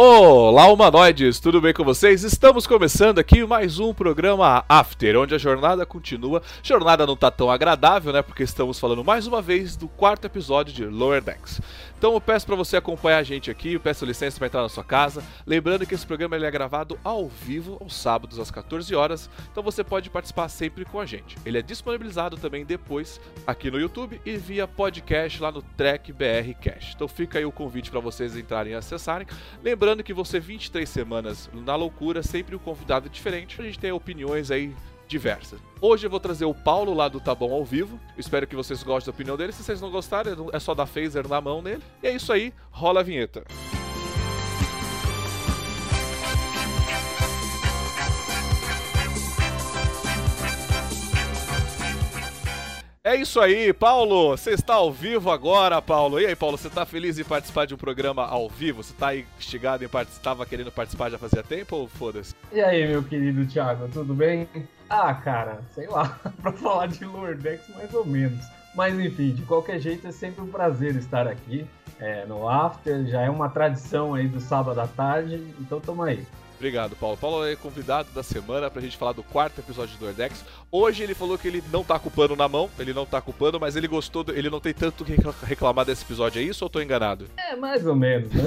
Olá, humanoides, tudo bem com vocês? Estamos começando aqui mais um programa After, onde a jornada continua. Jornada não tá tão agradável, né? Porque estamos falando mais uma vez do quarto episódio de Lower Decks. Então eu peço para você acompanhar a gente aqui, eu peço licença para entrar na sua casa. Lembrando que esse programa ele é gravado ao vivo, aos sábados às 14 horas, então você pode participar sempre com a gente. Ele é disponibilizado também depois aqui no YouTube e via podcast lá no Trek BR Cash. Então fica aí o convite para vocês entrarem e acessarem. Lembrando que você 23 semanas na loucura, sempre um convidado diferente, a gente tem opiniões aí diversas. Hoje eu vou trazer o Paulo lá do Tá Bom ao vivo. espero que vocês gostem da opinião dele. Se vocês não gostarem, é só dar phaser na mão nele. E é isso aí, rola a vinheta. É isso aí, Paulo. Você está ao vivo agora, Paulo. E aí, Paulo, você está feliz em participar de um programa ao vivo? Você está instigado em participar? Estava querendo participar já fazia tempo ou foda-se? E aí, meu querido Thiago, tudo bem? Ah, cara, sei lá, para falar de Lordex mais ou menos. Mas enfim, de qualquer jeito é sempre um prazer estar aqui é, no After. Já é uma tradição aí do sábado à tarde, então tamo aí. Obrigado, Paulo. Paulo é convidado da semana pra gente falar do quarto episódio do Ordex. Hoje ele falou que ele não tá com o pano na mão, ele não tá com o pano, mas ele gostou, do, ele não tem tanto que reclamar desse episódio, é isso ou eu tô enganado? É, mais ou menos, né?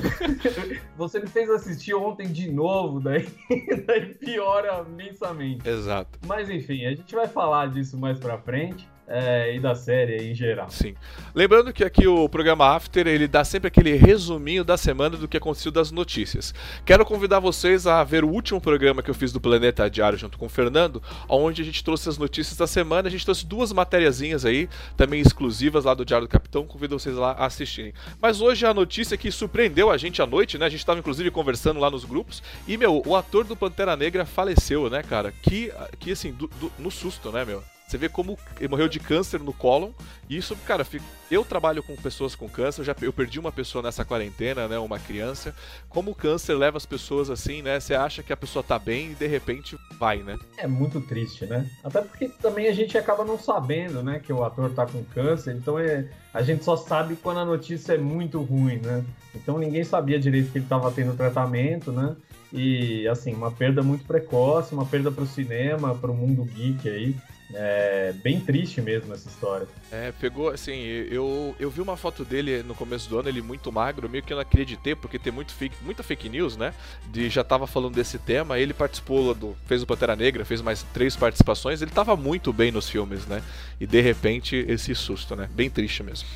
Você me fez assistir ontem de novo, daí, daí piora imensamente. Exato. Mas enfim, a gente vai falar disso mais pra frente é, e da série em geral. Sim. Lembrando que aqui o programa After ele dá sempre aquele resuminho da semana do que aconteceu das notícias. Quero convidar vocês a ver o último programa que eu fiz do Planeta Diário junto com o Fernando, onde a gente trouxe as notícias da semana. A gente trouxe duas matériazinhas aí, também exclusivas lá do Diário do Capitão. Convido vocês lá a assistirem. Mas hoje a notícia que surpreendeu a gente à noite, né? A gente estava inclusive conversando lá nos grupos. E, meu, o ator do Pantera Negra faleceu, né, cara? Que, que assim, do, do, no susto, né, meu? Você vê como ele morreu de câncer no cólon. E isso, cara, eu trabalho com pessoas com câncer, eu já eu perdi uma pessoa nessa quarentena, né, uma criança. Como o câncer leva as pessoas assim, né? Você acha que a pessoa tá bem e de repente vai, né? É muito triste, né? Até porque também a gente acaba não sabendo, né, que o ator tá com câncer, então é, a gente só sabe quando a notícia é muito ruim, né? Então ninguém sabia direito que ele tava tendo tratamento, né? E assim, uma perda muito precoce, uma perda para o cinema, para o mundo geek aí. É bem triste mesmo essa história. É, pegou, assim, eu, eu vi uma foto dele no começo do ano, ele muito magro, meio que eu não acreditei, porque tem muito fake, muita fake news, né? De já tava falando desse tema, ele participou do. fez o Pantera Negra, fez mais três participações, ele tava muito bem nos filmes, né? E de repente esse susto, né? Bem triste mesmo.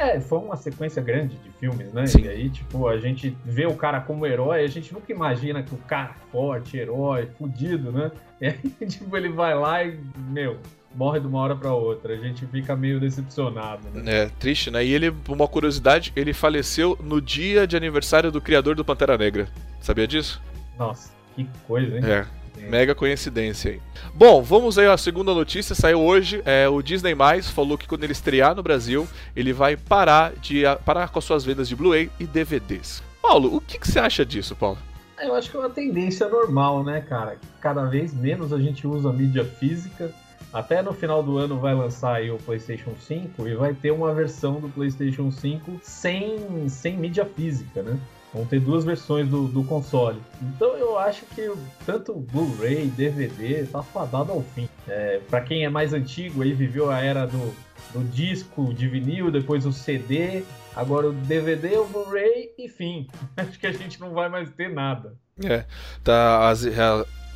É, foi uma sequência grande de filmes, né? Sim. E aí, tipo, a gente vê o cara como herói, a gente nunca imagina que o cara forte, herói, fudido, né? E aí, tipo, ele vai lá e, meu, morre de uma hora para outra. A gente fica meio decepcionado, né? É, triste, né? E ele, uma curiosidade, ele faleceu no dia de aniversário do criador do Pantera Negra. Sabia disso? Nossa, que coisa, hein? É. Mega coincidência aí. Bom, vamos aí à segunda notícia. Saiu hoje. É, o Disney Mais falou que quando ele estrear no Brasil, ele vai parar de parar com as suas vendas de Blu-ray e DVDs. Paulo, o que, que, você acha disso, Paulo? Eu acho que é uma tendência normal, né, cara? Cada vez menos a gente usa mídia física. Até no final do ano vai lançar aí o PlayStation 5 e vai ter uma versão do PlayStation 5 sem, sem mídia física, né? Vão ter duas versões do, do console. Então eu acho que tanto Blu-ray, DVD, tá fadado ao fim. É, para quem é mais antigo aí, viveu a era do, do disco de vinil, depois o CD, agora o DVD, o Blu-ray e fim. Acho que a gente não vai mais ter nada. É, tá, as,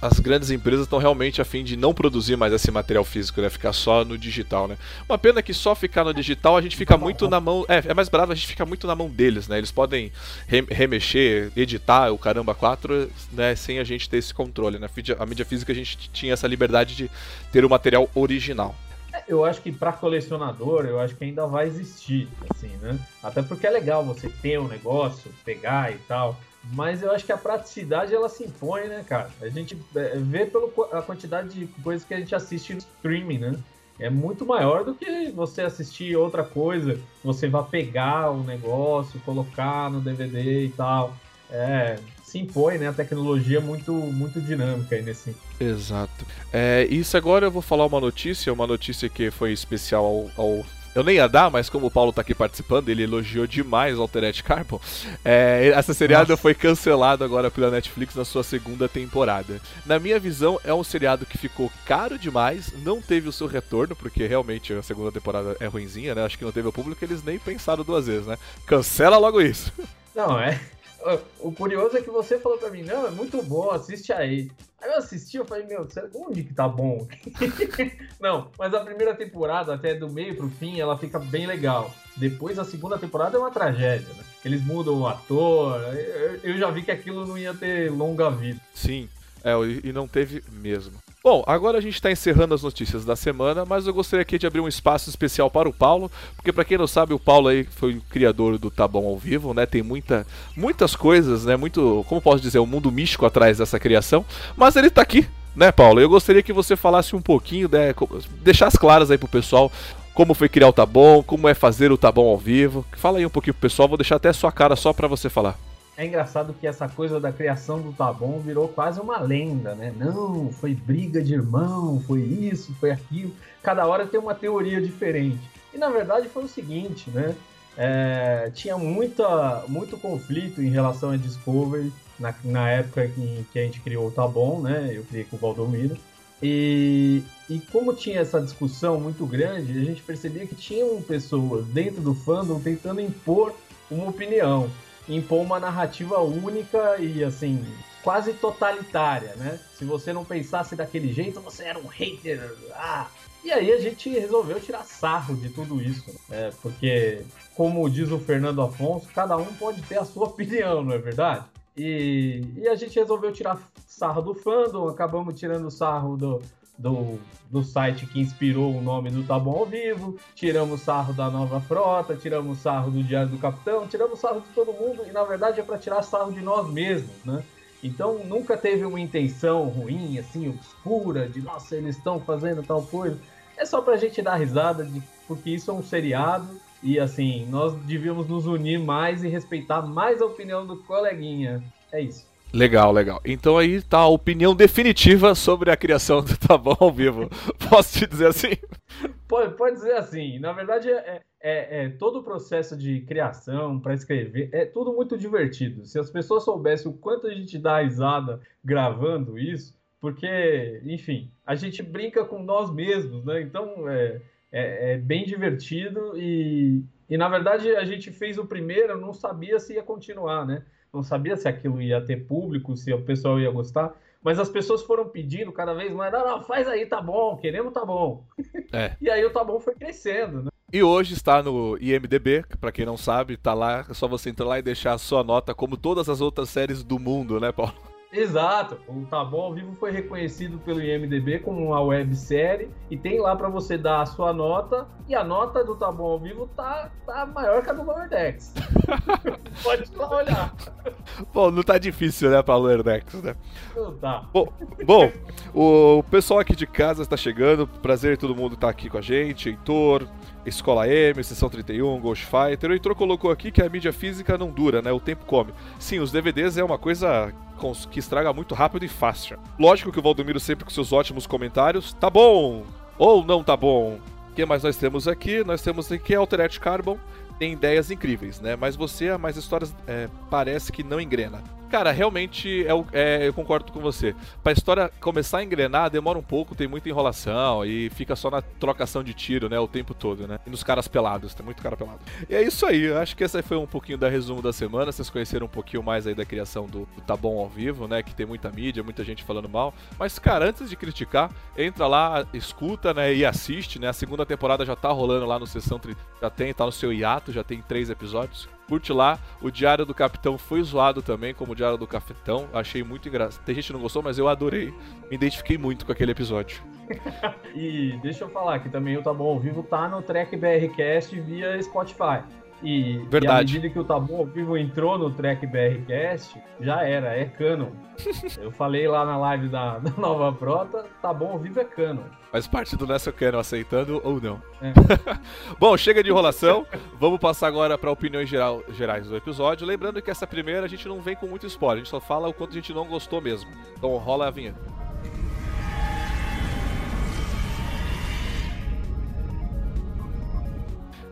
as grandes empresas estão realmente a fim de não produzir mais esse material físico, né? Ficar só no digital, né? Uma pena que só ficar no digital a gente fica muito na mão. É, é mais bravo, a gente fica muito na mão deles, né? Eles podem remexer, editar o caramba 4, né? Sem a gente ter esse controle, né? A mídia física a gente tinha essa liberdade de ter o material original. Eu acho que para colecionador, eu acho que ainda vai existir, assim, né? Até porque é legal você ter um negócio, pegar e tal. Mas eu acho que a praticidade ela se impõe, né, cara? A gente é, vê pela quantidade de coisas que a gente assiste no streaming, né? é muito maior do que você assistir outra coisa, você vai pegar o negócio, colocar no DVD e tal. É, se impõe, né? A tecnologia muito, muito dinâmica aí nesse. Exato. É, isso agora eu vou falar uma notícia, uma notícia que foi especial ao, ao eu nem ia dar, mas como o Paulo tá aqui participando, ele elogiou demais o Altered Carbon. É, essa seriado Nossa. foi cancelado agora pela Netflix na sua segunda temporada. Na minha visão, é um seriado que ficou caro demais, não teve o seu retorno, porque realmente a segunda temporada é ruinzinha, né? Acho que não teve o público, eles nem pensaram duas vezes, né? Cancela logo isso. Não, é. O curioso é que você falou pra mim, não, é muito bom, assiste aí. Aí eu assisti, eu falei, meu, onde que tá bom? não, mas a primeira temporada, até do meio pro fim, ela fica bem legal. Depois a segunda temporada é uma tragédia, né? Eles mudam o ator, eu já vi que aquilo não ia ter longa vida. Sim, é, e não teve mesmo. Bom, agora a gente está encerrando as notícias da semana, mas eu gostaria aqui de abrir um espaço especial para o Paulo, porque para quem não sabe, o Paulo aí foi o criador do Tá Bom ao Vivo, né? Tem muita, muitas coisas, né? Muito, como posso dizer, um mundo místico atrás dessa criação, mas ele está aqui, né, Paulo? Eu gostaria que você falasse um pouquinho, né, deixasse claras aí pro pessoal como foi criar o Tá Bom, como é fazer o Tá Bom ao vivo. Fala aí um pouquinho pro pessoal, vou deixar até a sua cara só para você falar. É engraçado que essa coisa da criação do Bom virou quase uma lenda, né? Não, foi briga de irmão, foi isso, foi aquilo. Cada hora tem uma teoria diferente. E na verdade foi o seguinte, né? É, tinha muita, muito conflito em relação a Discovery na, na época em que a gente criou o Bom, né? Eu criei com o Valdomiro. E, e como tinha essa discussão muito grande, a gente percebia que tinham pessoas dentro do fandom tentando impor uma opinião impor uma narrativa única e assim quase totalitária, né? Se você não pensasse daquele jeito, você era um hater. Ah, e aí a gente resolveu tirar sarro de tudo isso, né? porque, como diz o Fernando Afonso, cada um pode ter a sua opinião, não é verdade? E, e a gente resolveu tirar sarro do fandom, acabamos tirando sarro do, do, do site que inspirou o nome do Tá Bom ao Vivo, tiramos sarro da nova frota, tiramos sarro do Diário do Capitão, tiramos sarro de todo mundo e na verdade é para tirar sarro de nós mesmos, né? Então nunca teve uma intenção ruim, assim, obscura, de nossa, eles estão fazendo tal coisa. É só pra gente dar risada, de, porque isso é um seriado e assim, nós devíamos nos unir mais e respeitar mais a opinião do coleguinha. É isso. Legal, legal. Então aí tá a opinião definitiva sobre a criação do Tá Bom ao Vivo. Posso te dizer assim? Pode, pode dizer assim. Na verdade, é, é, é todo o processo de criação para escrever é tudo muito divertido. Se as pessoas soubessem o quanto a gente dá risada gravando isso, porque, enfim, a gente brinca com nós mesmos, né? Então é, é, é bem divertido e, e, na verdade, a gente fez o primeiro, não sabia se ia continuar, né? Não sabia se aquilo ia ter público, se o pessoal ia gostar, mas as pessoas foram pedindo cada vez mais, não, não, faz aí, tá bom, queremos tá bom. É. e aí o tá bom foi crescendo, né? E hoje está no IMDB, para quem não sabe, tá lá, é só você entrar lá e deixar a sua nota, como todas as outras séries do mundo, né, Paulo? Exato. O Tá Bom ao Vivo foi reconhecido pelo IMDB como uma websérie e tem lá para você dar a sua nota e a nota do Tá Bom ao Vivo tá, tá maior que a do Lower Decks. Pode lá olhar. Bom, não tá difícil, né, pra Lower Decks, né? Não tá. Bom, bom, o pessoal aqui de casa está chegando. Prazer todo mundo tá aqui com a gente. Heitor, Escola M, Sessão 31, Ghost Fighter. O Heitor colocou aqui que a mídia física não dura, né? O tempo come. Sim, os DVDs é uma coisa que estraga muito rápido e fácil. Lógico que o Valdomiro sempre com seus ótimos comentários. Tá bom! Ou não tá bom? O que mais nós temos aqui? Nós temos aqui Alternate Carbon. Tem ideias incríveis, né? Mas você, mais histórias, é, parece que não engrena. Cara, realmente é, é, eu concordo com você. Pra história começar a engrenar, demora um pouco, tem muita enrolação e fica só na trocação de tiro, né? O tempo todo, né? E nos caras pelados, tem muito cara pelado. E é isso aí, eu acho que essa foi um pouquinho da resumo da semana. Vocês conheceram um pouquinho mais aí da criação do, do Tá Bom ao vivo, né? Que tem muita mídia, muita gente falando mal. Mas, cara, antes de criticar, entra lá, escuta, né? E assiste, né? A segunda temporada já tá rolando lá no Sessão. Já tem, tá no seu hiato, já tem três episódios. Curte lá. O Diário do Capitão foi zoado também, como o Diário do Cafetão. Achei muito engraçado. Tem gente que não gostou, mas eu adorei. Me identifiquei muito com aquele episódio. e deixa eu falar que também o Tá Bom ao Vivo tá no Track BRCast via Spotify. E, Verdade. e à medida que o Tabu ao vivo entrou no Track BRCast, já era, é canon. Eu falei lá na live da, da Nova Prota, tá bom ao vivo é canon. Faz parte do Nessa Canon, aceitando ou não. É. Bom, chega de enrolação. Vamos passar agora para opiniões geral, gerais do episódio. Lembrando que essa primeira a gente não vem com muito spoiler, a gente só fala o quanto a gente não gostou mesmo. Então rola a vinheta.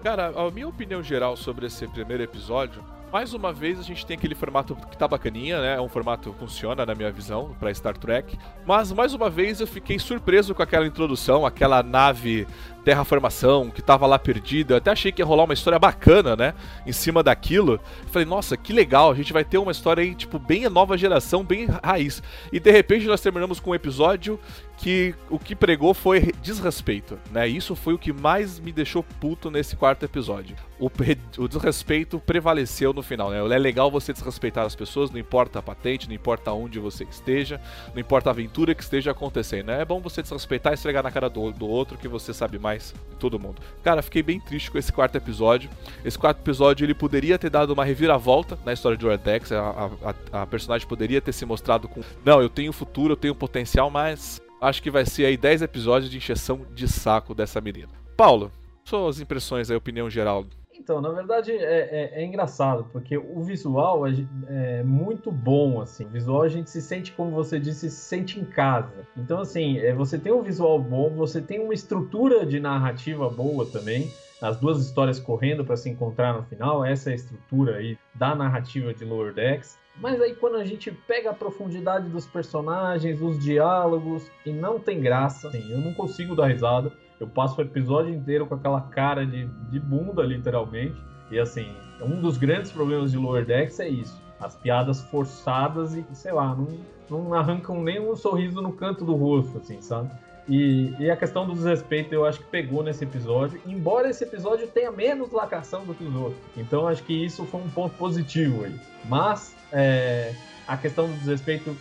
Cara, a minha opinião geral sobre esse primeiro episódio, mais uma vez a gente tem aquele formato que tá bacaninha, né? É um formato que funciona na minha visão para Star Trek, mas mais uma vez eu fiquei surpreso com aquela introdução, aquela nave terraformação que tava lá perdida. Eu até achei que ia rolar uma história bacana, né? Em cima daquilo. Falei, nossa, que legal, a gente vai ter uma história aí, tipo, bem nova geração, bem raiz. E de repente nós terminamos com um episódio que o que pregou foi desrespeito, né? Isso foi o que mais me deixou puto nesse quarto episódio. O, o desrespeito prevaleceu no final, né? É legal você desrespeitar as pessoas, não importa a patente, não importa onde você esteja, não importa a aventura que esteja acontecendo, né? É bom você desrespeitar e esfregar na cara do, do outro que você sabe mais de todo mundo. Cara, fiquei bem triste com esse quarto episódio. Esse quarto episódio ele poderia ter dado uma reviravolta na história de Ortex. A, a, a personagem poderia ter se mostrado com: Não, eu tenho futuro, eu tenho potencial, mas acho que vai ser aí 10 episódios de encheção de saco dessa menina. Paulo, suas impressões aí, opinião geral então, na verdade é, é, é, engraçado, porque o visual é, é, muito bom, assim. O visual a gente se sente, como você disse, se sente em casa. Então, assim, é, você tem um visual bom, você tem uma estrutura de narrativa boa também. As duas histórias correndo para se encontrar no final, essa é a estrutura aí da narrativa de Lower Decks. Mas aí quando a gente pega a profundidade dos personagens, os diálogos, e não tem graça, assim, eu não consigo dar risada. Eu passo o episódio inteiro com aquela cara de, de bunda, literalmente. E assim, um dos grandes problemas de Lower Decks é isso. As piadas forçadas e, sei lá, não, não arrancam nem um sorriso no canto do rosto, assim, sabe? E, e, a questão do desrespeito eu acho que pegou nesse episódio, embora esse episódio tenha menos lacração do que os outros. Então acho que isso foi um ponto positivo aí. Mas é, a questão do desrespeito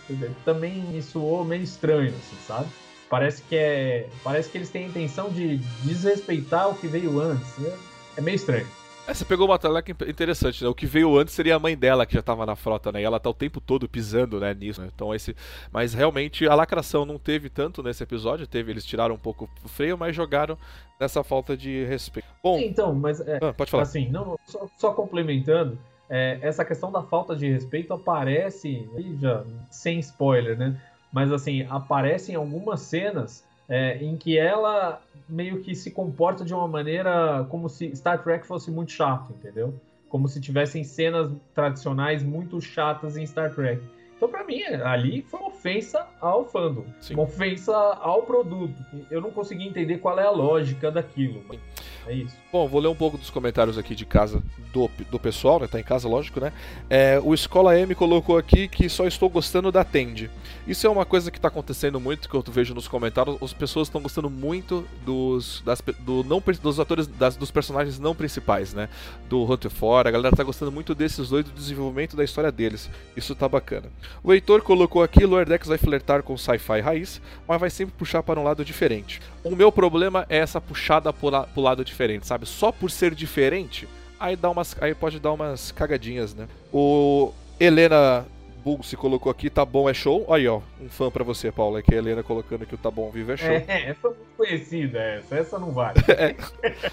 também me soou meio estranho, assim, sabe? Parece que é. Parece que eles têm a intenção de desrespeitar o que veio antes. Né? É meio estranho. É, você pegou uma teleca interessante, né? O que veio antes seria a mãe dela que já estava na frota, né? E ela tá o tempo todo pisando, né, nisso. Né? Então esse, mas realmente a lacração não teve tanto nesse episódio, teve, eles tiraram um pouco o freio, mas jogaram nessa falta de respeito. Bom, então, mas é, ah, pode falar. Assim, não, só, só complementando, é, essa questão da falta de respeito aparece, já sem spoiler, né? Mas assim, aparecem algumas cenas é, em que ela meio que se comporta de uma maneira como se Star Trek fosse muito chato, entendeu? Como se tivessem cenas tradicionais muito chatas em Star Trek. Então, para mim, ali foi uma ofensa ao fandom, Sim. uma ofensa ao produto. Eu não consegui entender qual é a lógica daquilo. É isso. Bom, vou ler um pouco dos comentários aqui de casa do, do pessoal, né? Tá em casa, lógico, né? É, o Escola M colocou aqui que só estou gostando da Tende. Isso é uma coisa que tá acontecendo muito, que eu vejo nos comentários. As pessoas estão gostando muito dos, das, do não, dos atores, das, dos personagens não principais, né? Do Hunter Fora. A galera tá gostando muito desses dois, do desenvolvimento da história deles. Isso tá bacana. O Heitor colocou aqui: Lordex vai flertar com sci-fi raiz, mas vai sempre puxar para um lado diferente. O meu problema é essa puxada pro, pro lado diferente, sabe? Só por ser diferente, aí, dá umas, aí pode dar umas cagadinhas, né? O Helena Bull se colocou aqui, tá bom, é show. Aí, ó, um fã pra você, Paulo, é que a Helena colocando aqui o tá bom, vivo é show. É, essa é muito conhecida, essa, essa não vale. é.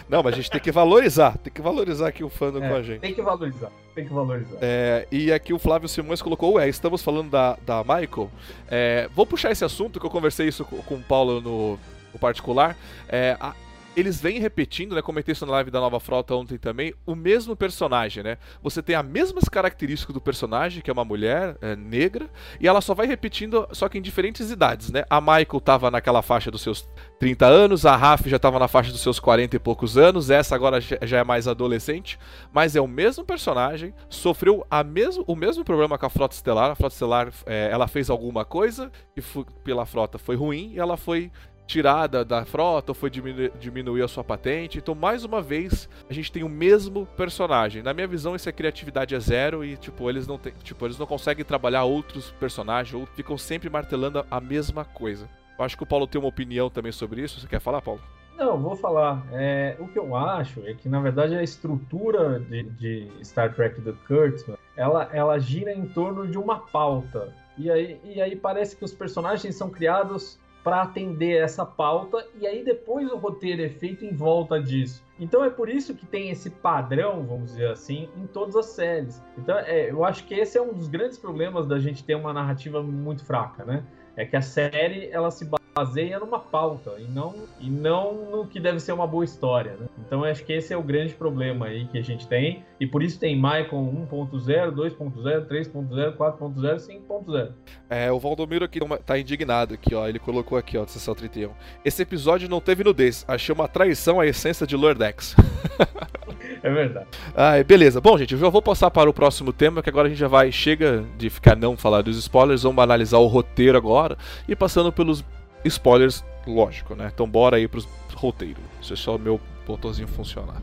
Não, mas a gente tem que valorizar, tem que valorizar aqui o fã é, com a gente. Tem que valorizar, tem que valorizar. É, e aqui o Flávio Simões colocou, ué, estamos falando da, da Michael. É, vou puxar esse assunto, que eu conversei isso com, com o Paulo no, no particular. É, a, eles vêm repetindo, né? Comentei isso na live da Nova Frota ontem também, o mesmo personagem, né? Você tem as mesmas características do personagem, que é uma mulher é, negra, e ela só vai repetindo, só que em diferentes idades, né? A Michael tava naquela faixa dos seus 30 anos, a Raf já tava na faixa dos seus 40 e poucos anos, essa agora já é mais adolescente, mas é o mesmo personagem, sofreu a mesmo, o mesmo problema com a Frota Estelar. A Frota Estelar, é, ela fez alguma coisa foi, pela Frota foi ruim, e ela foi tirada da frota ou foi diminu diminuir a sua patente. Então, mais uma vez, a gente tem o mesmo personagem. Na minha visão, essa criatividade é zero e, tipo, eles não, tem, tipo, eles não conseguem trabalhar outros personagens ou ficam sempre martelando a mesma coisa. Eu acho que o Paulo tem uma opinião também sobre isso. Você quer falar, Paulo? Não, vou falar. É, o que eu acho é que, na verdade, a estrutura de, de Star Trek do Kurtzman, ela, ela gira em torno de uma pauta. E aí, e aí parece que os personagens são criados para atender essa pauta e aí depois o roteiro é feito em volta disso. Então é por isso que tem esse padrão, vamos dizer assim, em todas as séries. Então é, eu acho que esse é um dos grandes problemas da gente ter uma narrativa muito fraca, né? É que a série ela se baseia numa pauta e não, e não no que deve ser uma boa história. Né? Então acho que esse é o grande problema aí que a gente tem. E por isso tem Maicon 1.0, 2.0, 3.0, 4.0, 5.0. É, o Valdomiro aqui tá indignado aqui, ó. Ele colocou aqui, ó, de sessão 31. Esse episódio não teve nudez. Achei uma traição à essência de Lordex. É verdade. Ah, beleza. Bom, gente, eu já vou passar para o próximo tema, que agora a gente já vai. Chega de ficar não falar dos spoilers, vamos analisar o roteiro agora e passando pelos spoilers, lógico, né? Então bora aí pros roteiros. Deixa só o meu botãozinho funcionar.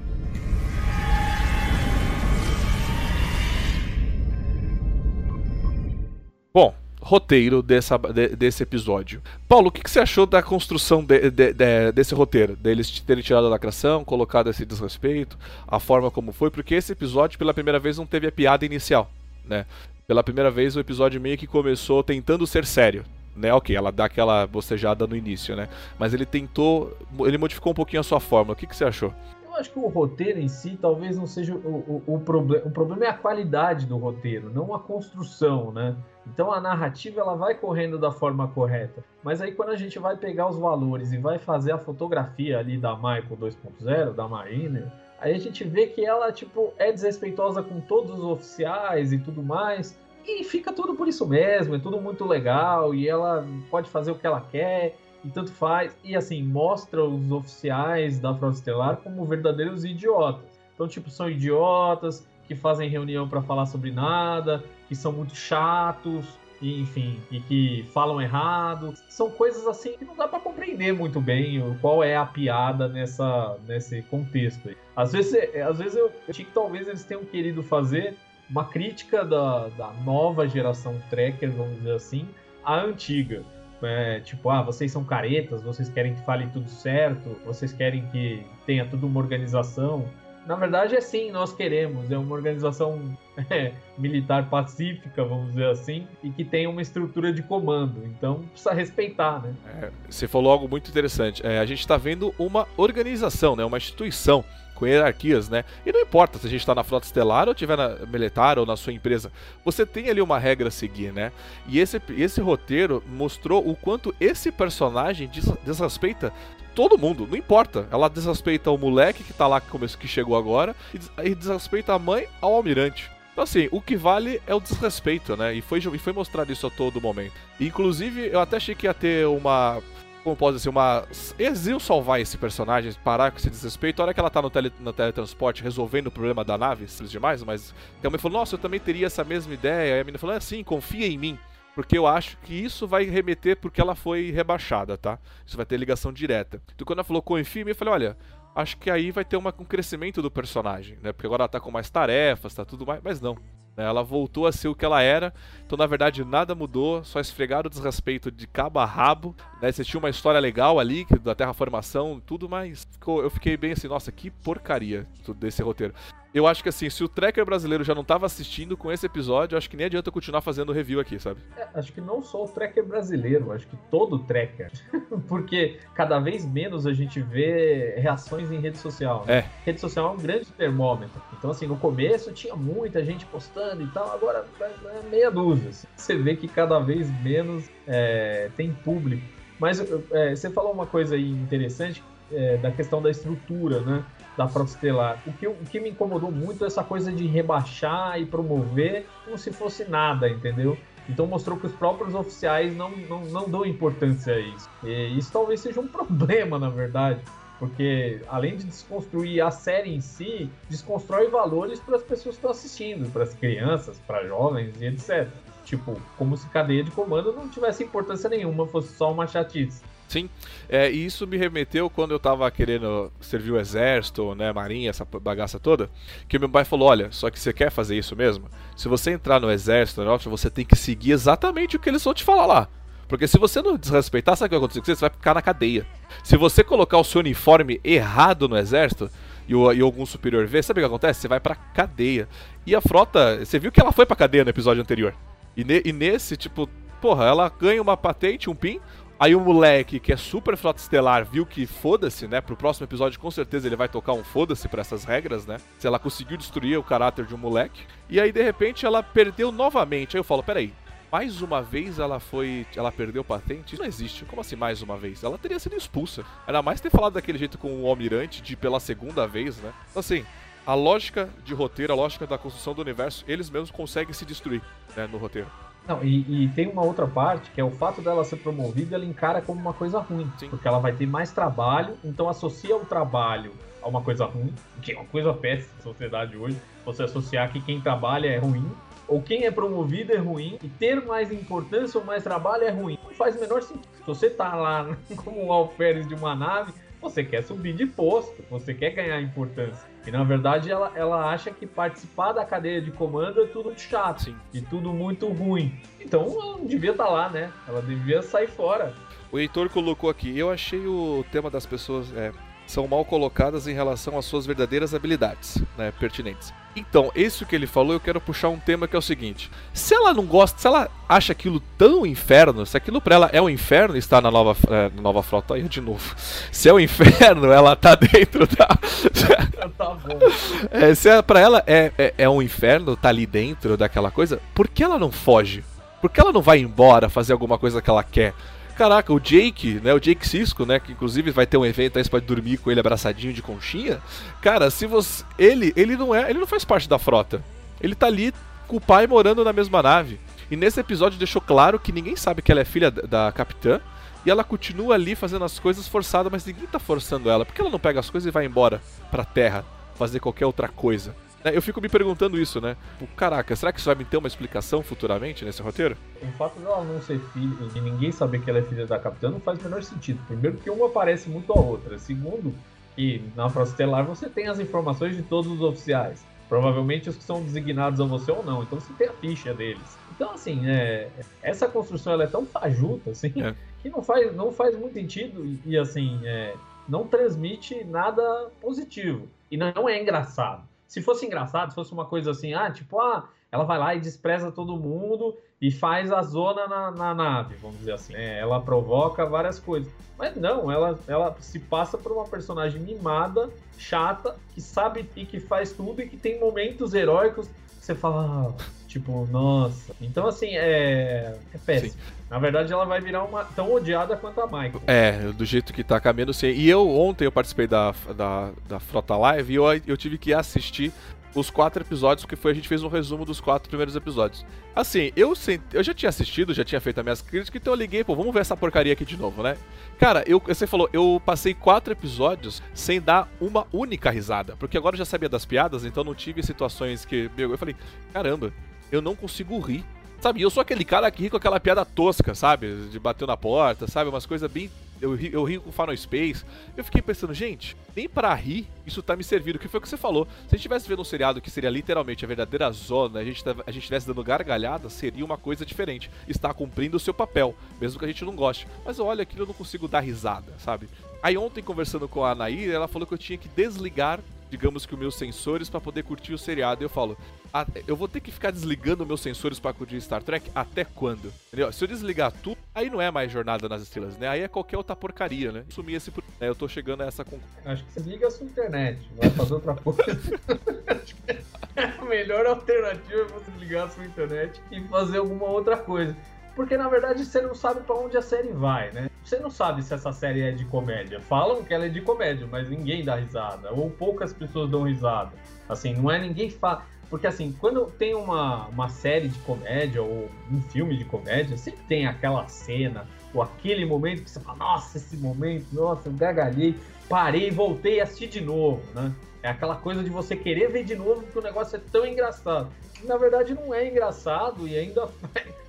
Bom, roteiro dessa, de, desse episódio. Paulo, o que, que, você achou da construção de, de, desse roteiro? Deles terem tirado a lacração, colocado esse desrespeito, a forma como foi? Porque esse episódio, pela primeira vez, não teve a piada inicial, né? Pela primeira vez, o episódio meio que começou tentando ser sério né? Ok, ela dá aquela bocejada no início, né? Mas ele tentou, ele modificou um pouquinho a sua fórmula. O que, que você achou? Eu acho que o roteiro em si talvez não seja o, o, o problema. O problema é a qualidade do roteiro, não a construção, né? Então a narrativa ela vai correndo da forma correta. Mas aí quando a gente vai pegar os valores e vai fazer a fotografia ali da Michael 2.0, da Mariner, aí a gente vê que ela tipo é desrespeitosa com todos os oficiais e tudo mais. E fica tudo por isso mesmo, é tudo muito legal, e ela pode fazer o que ela quer, e tanto faz. E assim, mostra os oficiais da Frota Estelar como verdadeiros idiotas. Então, tipo, são idiotas que fazem reunião para falar sobre nada, que são muito chatos, e, enfim, e que falam errado. São coisas assim que não dá para compreender muito bem qual é a piada nessa, nesse contexto. Às vezes, às vezes eu achei que talvez eles tenham querido fazer uma crítica da, da nova geração tracker, vamos dizer assim, à antiga. É, tipo, ah, vocês são caretas, vocês querem que fale tudo certo, vocês querem que tenha tudo uma organização. Na verdade, é sim, nós queremos. É uma organização é, militar pacífica, vamos dizer assim, e que tem uma estrutura de comando. Então, precisa respeitar, né? É, você falou algo muito interessante. É, a gente está vendo uma organização, né, uma instituição com hierarquias, né? E não importa se a gente está na frota estelar ou estiver na militar ou na sua empresa, você tem ali uma regra a seguir, né? E esse, esse roteiro mostrou o quanto esse personagem desrespeita todo mundo, não importa. Ela desrespeita o moleque que tá lá que, começou, que chegou agora e desrespeita a mãe ao almirante. Então, assim, o que vale é o desrespeito, né? E foi, e foi mostrado isso a todo momento. Inclusive, eu até achei que ia ter uma como pode ser uma. Eles iam salvar esse personagem, parar com esse desrespeito. A hora que ela tá no, tele, no teletransporte resolvendo o problema da nave, simples demais, mas a mãe falou, nossa, eu também teria essa mesma ideia. Aí a menina falou, é sim, confia em mim. Porque eu acho que isso vai remeter porque ela foi rebaixada, tá? Isso vai ter ligação direta. Então quando ela falou confia em mim, eu falei, olha, acho que aí vai ter uma, um crescimento do personagem, né? Porque agora ela tá com mais tarefas, tá tudo mais. Mas não. Né? Ela voltou a ser o que ela era. Então, na verdade, nada mudou. Só esfregaram o desrespeito de cabo a rabo. Né? Você tinha uma história legal ali, da terraformação tudo, mas ficou, eu fiquei bem assim, nossa, que porcaria desse roteiro. Eu acho que assim, se o tracker brasileiro já não estava assistindo com esse episódio, acho que nem adianta continuar fazendo review aqui, sabe? É, acho que não só o tracker brasileiro, acho que todo tracker. Porque cada vez menos a gente vê reações em rede social. Né? É. Rede social é um grande termômetro. Então, assim, no começo tinha muita gente postando e tal, agora é meia dúzia. Assim. Você vê que cada vez menos é, tem público. Mas é, você falou uma coisa aí interessante é, da questão da estrutura, né? da Frota Estelar. O que, o que me incomodou muito é essa coisa de rebaixar e promover como se fosse nada, entendeu? Então mostrou que os próprios oficiais não, não, não dão importância a isso. E isso talvez seja um problema, na verdade. Porque além de desconstruir a série em si, desconstrói valores para as pessoas que estão assistindo, para as crianças, para jovens e etc. Tipo, como se cadeia de comando não tivesse importância nenhuma, fosse só uma chatice. Sim, é, e isso me remeteu quando eu tava querendo servir o exército, né, marinha, essa bagaça toda, que meu pai falou, olha, só que você quer fazer isso mesmo? Se você entrar no exército, você tem que seguir exatamente o que eles vão te falar lá. Porque se você não desrespeitar, sabe o que vai acontecer com você? Você vai ficar na cadeia. Se você colocar o seu uniforme errado no exército, e, o, e algum superior vê, sabe o que acontece? Você vai pra cadeia. E a frota, você viu que ela foi pra cadeia no episódio anterior. E, ne, e nesse, tipo, porra, ela ganha uma patente, um PIN. Aí o moleque, que é super frota estelar, viu que foda-se, né? Pro próximo episódio, com certeza ele vai tocar um foda-se pra essas regras, né? Se ela conseguiu destruir o caráter de um moleque. E aí, de repente, ela perdeu novamente. Aí eu falo, peraí, mais uma vez ela foi. Ela perdeu patente? Isso não existe. Como assim mais uma vez? Ela teria sido expulsa. Era mais ter falado daquele jeito com o Almirante, de pela segunda vez, né? Então, assim, a lógica de roteiro, a lógica da construção do universo, eles mesmos conseguem se destruir, né, no roteiro. Não, e, e, tem uma outra parte que é o fato dela ser promovida, ela encara como uma coisa ruim. Sim. Porque ela vai ter mais trabalho, então associa o trabalho a uma coisa ruim, que é uma coisa péssima na sociedade hoje. Você associar que quem trabalha é ruim, ou quem é promovido é ruim, e ter mais importância ou mais trabalho é ruim. Não faz o menor sentido. Se você tá lá como um alferes de uma nave, você quer subir de posto, você quer ganhar importância. E na verdade ela, ela acha que participar da cadeia de comando é tudo chato Sim. e tudo muito ruim. Então ela não devia estar tá lá, né? Ela devia sair fora. O Heitor colocou aqui, eu achei o tema das pessoas é, são mal colocadas em relação às suas verdadeiras habilidades, né, pertinentes. Então, isso que ele falou, eu quero puxar um tema que é o seguinte: se ela não gosta, se ela acha aquilo tão inferno, se aquilo pra ela é um inferno estar na nova, é, nova frota, aí de novo. Se é um inferno, ela tá dentro da. tá bom. É, se é, pra ela é, é, é um inferno, tá ali dentro daquela coisa, por que ela não foge? Por que ela não vai embora fazer alguma coisa que ela quer? Caraca, o Jake, né? O Jake Cisco, né? Que inclusive vai ter um evento aí, você pode dormir com ele abraçadinho de conchinha. Cara, se você. Ele, ele não é. Ele não faz parte da frota. Ele tá ali com o pai morando na mesma nave. E nesse episódio deixou claro que ninguém sabe que ela é filha da, capitã. E ela continua ali fazendo as coisas forçada, mas ninguém tá forçando ela. Por que ela não pega as coisas e vai embora pra terra fazer qualquer outra coisa? Né, eu fico me perguntando isso, né? Caraca, será que isso vai me ter uma explicação futuramente nesse roteiro? O fato dela não ser filha e ninguém saber que ela é filha da capitã não faz o menor sentido. Primeiro, que uma parece muito a outra. Segundo, que na Frota Estelar você tem as informações de todos os oficiais. Provavelmente os que são designados a você ou não. Então você tem a ficha deles. Então, assim, é, essa construção ela é tão fajuta, assim, é. que não faz, não faz muito sentido e, e assim, é, não transmite nada positivo. E não é engraçado. Se fosse engraçado, se fosse uma coisa assim, ah, tipo, ah, ela vai lá e despreza todo mundo e faz a zona na, na nave, vamos dizer assim. É, ela provoca várias coisas. Mas não, ela, ela se passa por uma personagem mimada, chata, que sabe e que faz tudo e que tem momentos heróicos que você fala, ah, tipo, nossa. Então, assim, é, é péssimo. Sim. Na verdade, ela vai virar uma tão odiada quanto a Michael. É, do jeito que tá caminhando, sim. E eu, ontem, eu participei da, da, da Frota Live e eu, eu tive que assistir os quatro episódios, porque foi a gente fez um resumo dos quatro primeiros episódios. Assim, eu, eu já tinha assistido, já tinha feito as minhas críticas, então eu liguei, pô, vamos ver essa porcaria aqui de novo, né? Cara, eu, você falou, eu passei quatro episódios sem dar uma única risada, porque agora eu já sabia das piadas, então não tive situações que. Eu falei, caramba, eu não consigo rir Sabe, eu sou aquele cara que ri com aquela piada tosca, sabe? De bater na porta, sabe? Umas coisas bem. Eu eu ri com Final Space. Eu fiquei pensando, gente, nem pra rir isso tá me servindo. Que foi o que você falou. Se a gente tivesse vendo um seriado que seria literalmente a verdadeira zona, a gente, a gente estivesse dando gargalhada, seria uma coisa diferente. Está cumprindo o seu papel, mesmo que a gente não goste. Mas olha, aquilo eu não consigo dar risada, sabe? Aí ontem, conversando com a Anaí, ela falou que eu tinha que desligar digamos que os meus sensores para poder curtir o seriado. E eu falo, ah, eu vou ter que ficar desligando meus sensores para curtir Star Trek até quando? Entendeu? Se eu desligar tudo, aí não é mais Jornada nas Estrelas, né? Aí é qualquer outra porcaria, né? Sumir esse. Né? Eu tô chegando a essa conclusão. Acho que você liga a sua internet, vai fazer outra coisa. a melhor alternativa é você ligar a sua internet e fazer alguma outra coisa. Porque na verdade você não sabe para onde a série vai, né? Você não sabe se essa série é de comédia. Falam que ela é de comédia, mas ninguém dá risada. Ou poucas pessoas dão risada. Assim, não é ninguém fala. Porque assim, quando tem uma, uma série de comédia ou um filme de comédia, sempre tem aquela cena ou aquele momento que você fala, nossa, esse momento, nossa, eu gargalhei, parei e voltei a assistir de novo, né? É aquela coisa de você querer ver de novo porque o negócio é tão engraçado. Na verdade não é engraçado e ainda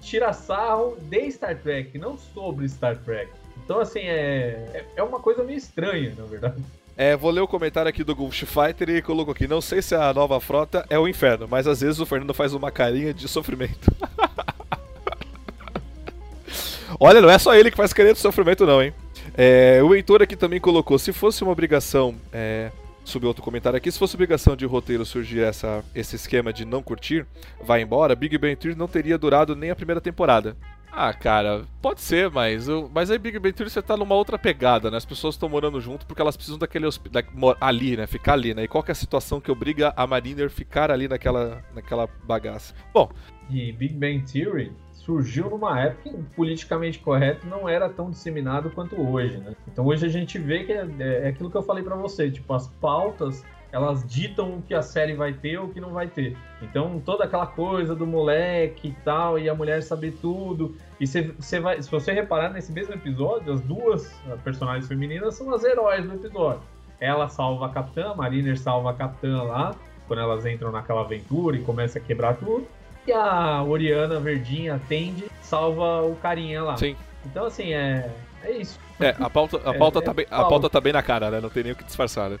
tira sarro de Star Trek, não sobre Star Trek. Então, assim, é, é uma coisa meio estranha, na verdade. É, vou ler o comentário aqui do Ghost Fighter e colocou aqui: Não sei se a nova frota é o inferno, mas às vezes o Fernando faz uma carinha de sofrimento. Olha, não é só ele que faz querer do sofrimento, não, hein? É, o Heitor aqui também colocou: se fosse uma obrigação. É, subir outro comentário aqui. Se fosse obrigação de roteiro surgir essa, esse esquema de não curtir, vai embora, Big Bang Theory não teria durado nem a primeira temporada. Ah, cara, pode ser, mas, eu, mas aí Big Bang Theory você tá numa outra pegada, né? As pessoas estão morando junto porque elas precisam daquele da, ali, né? Ficar ali, né? E qual que é a situação que obriga a Mariner ficar ali naquela, naquela bagaça? Bom. E Big Bang Theory surgiu numa época que politicamente correto não era tão disseminado quanto hoje, né? Então hoje a gente vê que é, é aquilo que eu falei para você, tipo, as pautas elas ditam o que a série vai ter ou o que não vai ter. Então, toda aquela coisa do moleque e tal, e a mulher saber tudo. E vai, se você reparar nesse mesmo episódio, as duas personagens femininas são as heróis do episódio. Ela salva a capitã, a Mariner salva a capitã lá, quando elas entram naquela aventura e começa a quebrar tudo. A Oriana Verdinha atende, salva o carinha lá. Sim. Então, assim, é, é isso. É, a pauta, a, é, pauta, é, tá bem, a pauta tá bem na cara, né? Não tem nem o que disfarçar, né?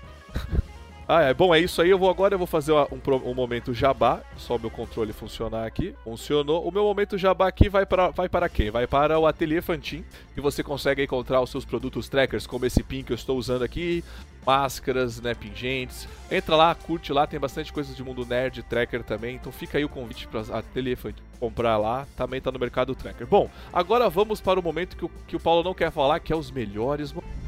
Ah, é bom, é isso aí. Eu vou agora eu vou fazer um, um momento jabá. Só o meu controle funcionar aqui. Funcionou. O meu momento jabá aqui vai para, vai para quem? Vai para o Ateliê Fantin, que você consegue encontrar os seus produtos trackers, como esse pin que eu estou usando aqui, máscaras, né, pingentes. Entra lá, curte lá, tem bastante coisas de mundo nerd, tracker também. Então fica aí o convite para Ateliê Fantin comprar lá. Também tá no mercado tracker. Bom, agora vamos para o momento que o, que o Paulo não quer falar, que é os melhores momentos.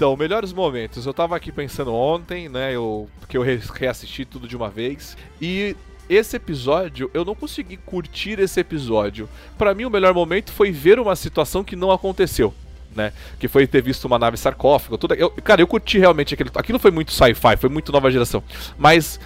Então, melhores momentos. Eu tava aqui pensando ontem, né? Eu, porque eu reassisti tudo de uma vez. E esse episódio, eu não consegui curtir esse episódio. Para mim, o melhor momento foi ver uma situação que não aconteceu. Né? Que foi ter visto uma nave sarcófaga, tudo. Eu, cara, eu curti realmente aquilo. Aquilo foi muito sci-fi, foi muito nova geração. Mas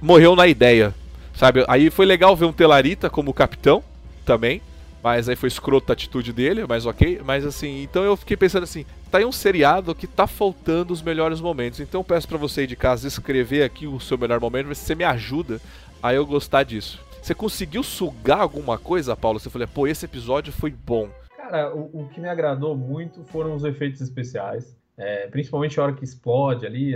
morreu na ideia, sabe? Aí foi legal ver um Telarita como capitão também. Mas aí foi escroto a atitude dele, mas ok. Mas assim, então eu fiquei pensando assim, tá aí um seriado que tá faltando os melhores momentos. Então eu peço para você aí de casa escrever aqui o seu melhor momento, ver se você me ajuda a eu gostar disso. Você conseguiu sugar alguma coisa, Paulo? Você falou, pô, esse episódio foi bom. Cara, o, o que me agradou muito foram os efeitos especiais. É, principalmente a hora que explode ali,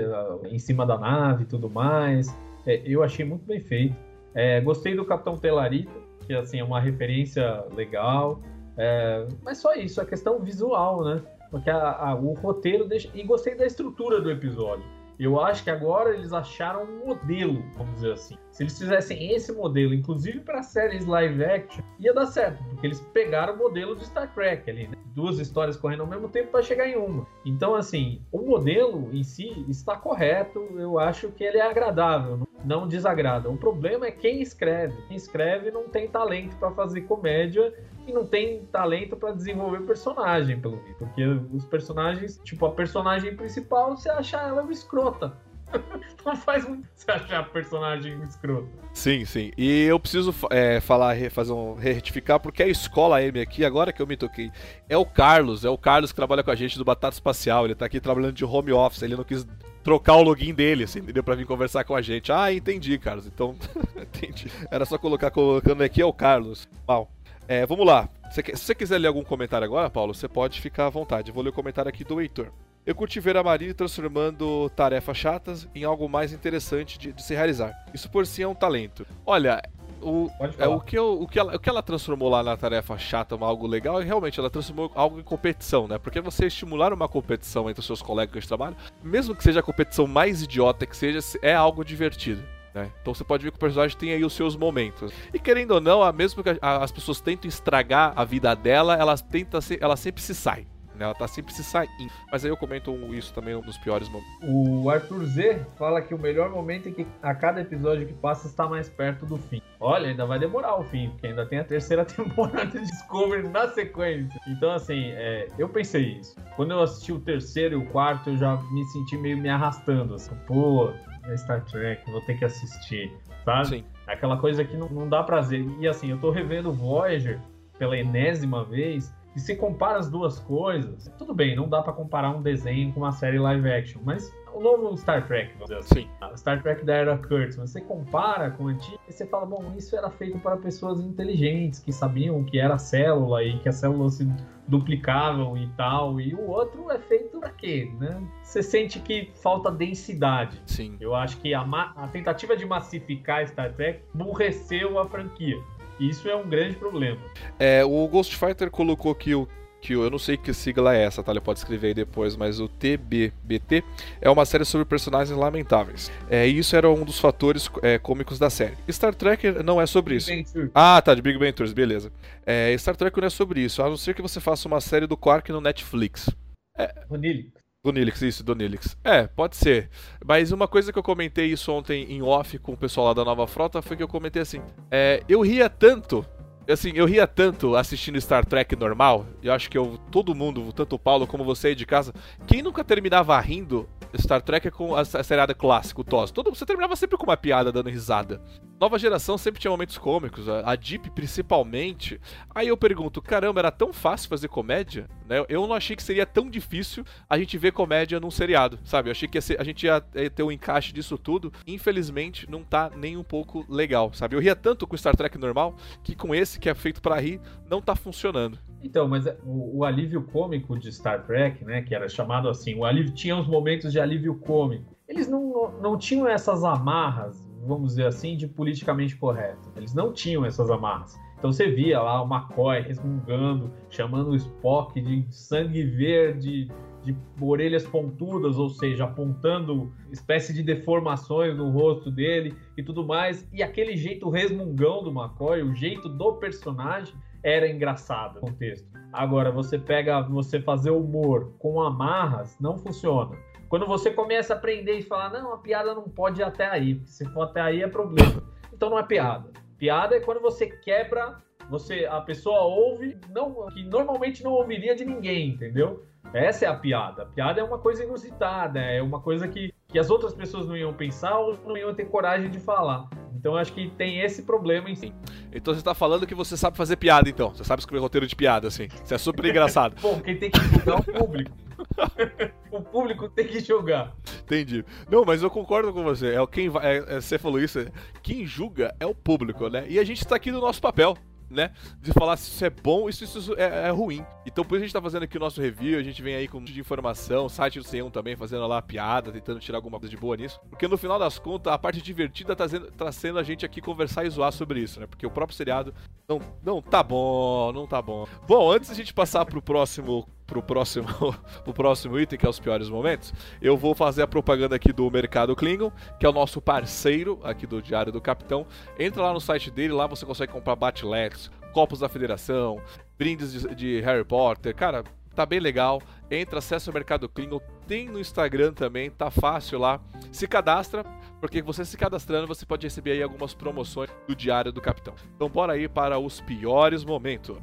em cima da nave e tudo mais. É, eu achei muito bem feito. É, gostei do Capitão Telarita que assim é uma referência legal. É, mas só isso, a questão visual, né? Porque a, a, o roteiro deixa. E gostei da estrutura do episódio. Eu acho que agora eles acharam um modelo, vamos dizer assim. Se eles fizessem esse modelo, inclusive para séries live action, ia dar certo, porque eles pegaram o modelo de Star Trek ali, né? duas histórias correndo ao mesmo tempo para chegar em uma. Então, assim, o modelo em si está correto, eu acho que ele é agradável não desagrada. O problema é quem escreve. Quem escreve não tem talento para fazer comédia e não tem talento para desenvolver personagem, pelo visto. Porque os personagens, tipo, a personagem principal, você acha ela uma escrota. não faz muito você achar personagem escrota. Sim, sim. E eu preciso é, falar, fazer um retificar, porque a escola M aqui, agora que eu me toquei, é o Carlos, é o Carlos que trabalha com a gente do Batata Espacial. Ele tá aqui trabalhando de home office, ele não quis trocar o login dele, assim, entendeu? Pra vir conversar com a gente. Ah, entendi, Carlos. Então, entendi. Era só colocar colocando aqui é o Carlos. Mal. É, vamos lá. Se você quiser ler algum comentário agora, Paulo, você pode ficar à vontade. Eu vou ler o comentário aqui do Heitor. Eu curti ver a Marine transformando tarefas chatas em algo mais interessante de, de se realizar. Isso por si é um talento. Olha, o, é, o, que eu, o, que ela, o que ela transformou lá na tarefa chata, algo legal, é realmente ela transformou algo em competição, né? Porque você estimular uma competição entre os seus colegas de trabalho, mesmo que seja a competição mais idiota que seja, é algo divertido. Né? Então você pode ver que o personagem tem aí os seus momentos. E querendo ou não, mesmo que as pessoas tentem estragar a vida dela, ela, tenta, ela sempre se sai. Né? Ela tá sempre se saindo. Mas aí eu comento isso também um dos piores momentos. O Arthur Z fala que o melhor momento é que a cada episódio que passa está mais perto do fim. Olha, ainda vai demorar o fim, porque ainda tem a terceira temporada de Discovery na sequência. Então, assim, é, eu pensei isso. Quando eu assisti o terceiro e o quarto, eu já me senti meio me arrastando. Assim, pô, Star Trek, vou ter que assistir, sabe? Sim. Aquela coisa que não, não dá prazer. E assim, eu tô revendo Voyager pela enésima vez E se compara as duas coisas, tudo bem, não dá para comparar um desenho com uma série live action, mas o novo Star Trek, vamos dizer assim. Sim. Star Trek da era Kurtz, você compara com o antigo e você fala, bom, isso era feito para pessoas inteligentes, que sabiam que era célula e que as células se duplicavam e tal, e o outro é feito para quê, né? Você sente que falta densidade. Sim. Eu acho que a, a tentativa de massificar Star Trek burreceu a franquia. Isso é um grande problema. É, o Ghost Fighter colocou que o que eu não sei que sigla é essa, tá? Ele pode escrever aí depois, mas o TBBT é uma série sobre personagens lamentáveis. É, e isso era um dos fatores é, cômicos da série. Star Trek não é sobre isso. Ah, tá, de Big Bang Theory, beleza. É, Star Trek não é sobre isso, a não ser que você faça uma série do Quark no Netflix. É... Vanilli. Donilix, isso, Donilix. É, pode ser. Mas uma coisa que eu comentei isso ontem em off com o pessoal lá da Nova Frota foi que eu comentei assim: é, eu ria tanto. Assim, eu ria tanto assistindo Star Trek normal. Eu acho que eu, todo mundo, tanto o Paulo como você aí de casa, quem nunca terminava rindo Star Trek é com a, a seriada clássica, o TOS. Todo, você terminava sempre com uma piada dando risada. Nova geração sempre tinha momentos cômicos, a, a Deep principalmente. Aí eu pergunto, caramba, era tão fácil fazer comédia? Né? Eu não achei que seria tão difícil a gente ver comédia num seriado, sabe? Eu achei que a gente ia ter um encaixe disso tudo. Infelizmente, não tá nem um pouco legal, sabe? Eu ria tanto com Star Trek normal que com esse que é feito para rir não tá funcionando. Então, mas é, o, o, alívio cômico de Star Trek, né, que era chamado assim, o alívio tinha uns momentos de alívio cômico. Eles não, não tinham essas amarras, vamos dizer assim, de politicamente correto. Eles não tinham essas amarras. Então você via lá o McCoy resmungando, chamando o Spock de sangue verde, de orelhas pontudas, ou seja, apontando espécie de deformações no rosto dele e tudo mais. E aquele jeito resmungão do McCoy, o jeito do personagem, era engraçado no contexto. Agora, você pega, você fazer humor com amarras, não funciona. Quando você começa a aprender e falar, não, a piada não pode ir até aí, se for até aí é problema. Então não é piada. Piada é quando você quebra, você a pessoa ouve, não, que normalmente não ouviria de ninguém, entendeu? Essa é a piada. A piada é uma coisa inusitada, é uma coisa que, que as outras pessoas não iam pensar ou não iam ter coragem de falar. Então acho que tem esse problema em si. Então você tá falando que você sabe fazer piada, então. Você sabe escrever roteiro de piada, assim. Você é super engraçado. Pô, quem tem que julgar é o público. o público tem que julgar. Entendi. Não, mas eu concordo com você. É quem vai, é, é, você falou isso. Quem julga é o público, né? E a gente tá aqui no nosso papel né? De falar se isso é bom e se isso é, é, ruim. Então por isso a gente tá fazendo aqui o nosso review, a gente vem aí com um de informação, site do C1 também, fazendo lá piada, tentando tirar alguma coisa de boa nisso. Porque no final das contas, a parte divertida tá sendo, tá sendo a gente aqui conversar e zoar sobre isso, né? Porque o próprio seriado não, não tá bom, não tá bom. Bom, antes a gente passar pro próximo pro próximo, pro próximo item, que é os piores momentos, eu vou fazer a propaganda aqui do Mercado Klingon, que é o nosso parceiro aqui do Diário do Capitão. Entra lá no site dele, lá você consegue comprar batlets, copos da Federação, brindes de, de Harry Potter. Cara, tá bem legal. Entra, acessa o Mercado Klingon, tem no Instagram também, tá fácil lá. Se cadastra, porque você se cadastrando, você pode receber aí algumas promoções do Diário do Capitão. Então bora aí para os piores momentos.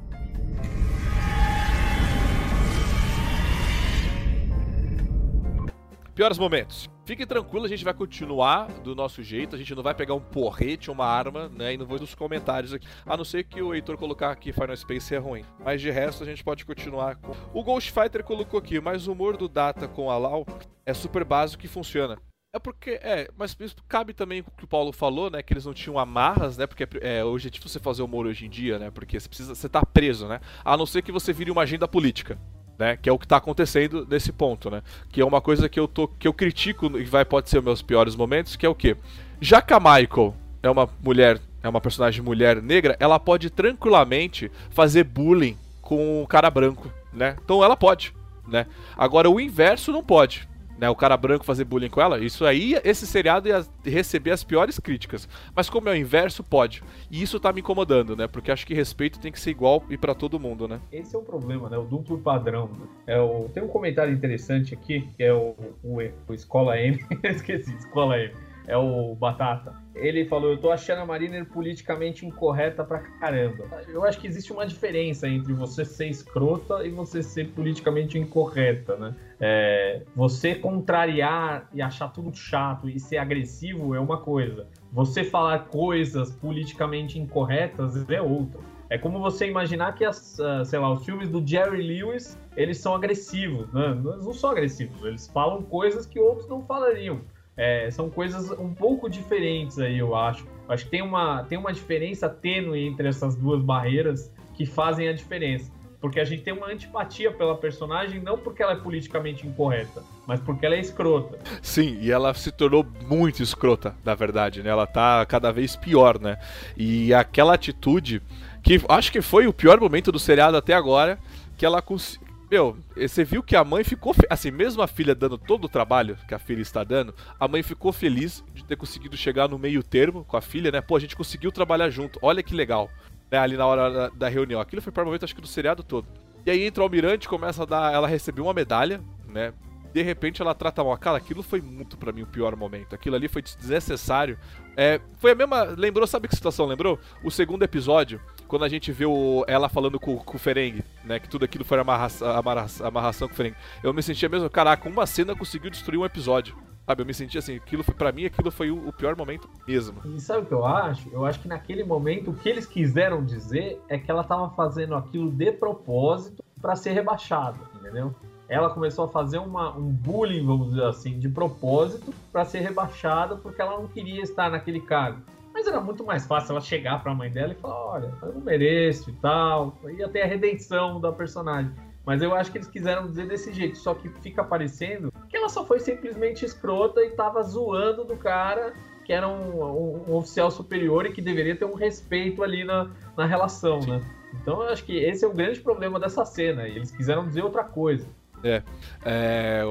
Piores momentos. Fique tranquilo, a gente vai continuar do nosso jeito. A gente não vai pegar um porrete, uma arma, né? E não vou dos comentários aqui. A não ser que o Heitor colocar aqui Final Space é ruim. Mas de resto, a gente pode continuar com. O Ghost Fighter colocou aqui, mas o humor do Data com a Lau é super básico e funciona. É porque, é, mas isso cabe também o que o Paulo falou, né? Que eles não tinham amarras, né? Porque é, hoje é difícil você fazer humor hoje em dia, né? Porque você precisa. Você tá preso, né? A não ser que você vire uma agenda política né? Que é o que está acontecendo nesse ponto, né? Que é uma coisa que eu tô que eu critico e vai pode ser meus piores momentos, que é o quê? Já que a Michael é uma mulher, é uma personagem mulher negra, ela pode tranquilamente fazer bullying com o cara branco, né? Então ela pode, né? Agora o inverso não pode né, o cara branco fazer bullying com ela, isso aí, esse seriado ia receber as piores críticas. Mas como é o inverso, pode. E isso tá me incomodando, né? Porque acho que respeito tem que ser igual e para todo mundo, né? Esse é o problema, né? O duplo padrão. É o... Tem um comentário interessante aqui, que é o, o, o Escola M. Esqueci, Escola M é o Batata. Ele falou: Eu tô achando a Mariner politicamente incorreta pra caramba. Eu acho que existe uma diferença entre você ser escrota e você ser politicamente incorreta, né? É, você contrariar e achar tudo chato e ser agressivo é uma coisa. Você falar coisas politicamente incorretas é outra. É como você imaginar que, as, uh, sei lá, os filmes do Jerry Lewis, eles são agressivos, né? Eles não são agressivos, eles falam coisas que outros não falariam. É, são coisas um pouco diferentes aí, eu acho. Acho que tem uma, tem uma diferença tênue entre essas duas barreiras que fazem a diferença. Porque a gente tem uma antipatia pela personagem, não porque ela é politicamente incorreta, mas porque ela é escrota. Sim, e ela se tornou muito escrota, na verdade, né? Ela tá cada vez pior, né? E aquela atitude que acho que foi o pior momento do seriado até agora, que ela meu, você viu que a mãe ficou. Assim, mesmo a filha dando todo o trabalho que a filha está dando, a mãe ficou feliz de ter conseguido chegar no meio termo com a filha, né? Pô, a gente conseguiu trabalhar junto, olha que legal. Né, ali na hora da, da reunião. Aquilo foi para o momento, acho que do seriado todo. E aí entra o almirante, começa a dar. Ela recebeu uma medalha, né? De repente ela trata mal. Cara, aquilo foi muito para mim o pior momento. Aquilo ali foi desnecessário. É, foi a mesma. Lembrou, sabe que situação lembrou? O segundo episódio, quando a gente viu ela falando com, com o Ferengue, né? Que tudo aquilo foi amarra, amarração com o Ferengue. Eu me sentia mesmo, caraca, uma cena conseguiu destruir um episódio. Sabe, eu me senti assim, aquilo foi, pra mim, aquilo foi o, o, pior momento mesmo. E sabe o que eu acho? Eu acho que naquele momento o que eles quiseram dizer é que ela tava fazendo aquilo de propósito para ser rebaixada, entendeu? Ela começou a fazer uma, um bullying, vamos dizer assim, de propósito para ser rebaixada porque ela não queria estar naquele cargo. Mas era muito mais fácil ela chegar para a mãe dela e falar: olha, eu não mereço e tal. Ia ter a redenção da personagem. Mas eu acho que eles quiseram dizer desse jeito, só que fica parecendo que ela só foi simplesmente escrota e tava zoando do cara que era um, um, um oficial superior e que deveria ter um respeito ali na, na relação, Sim. né? Então eu acho que esse é o grande problema dessa cena. E eles quiseram dizer outra coisa. É, é,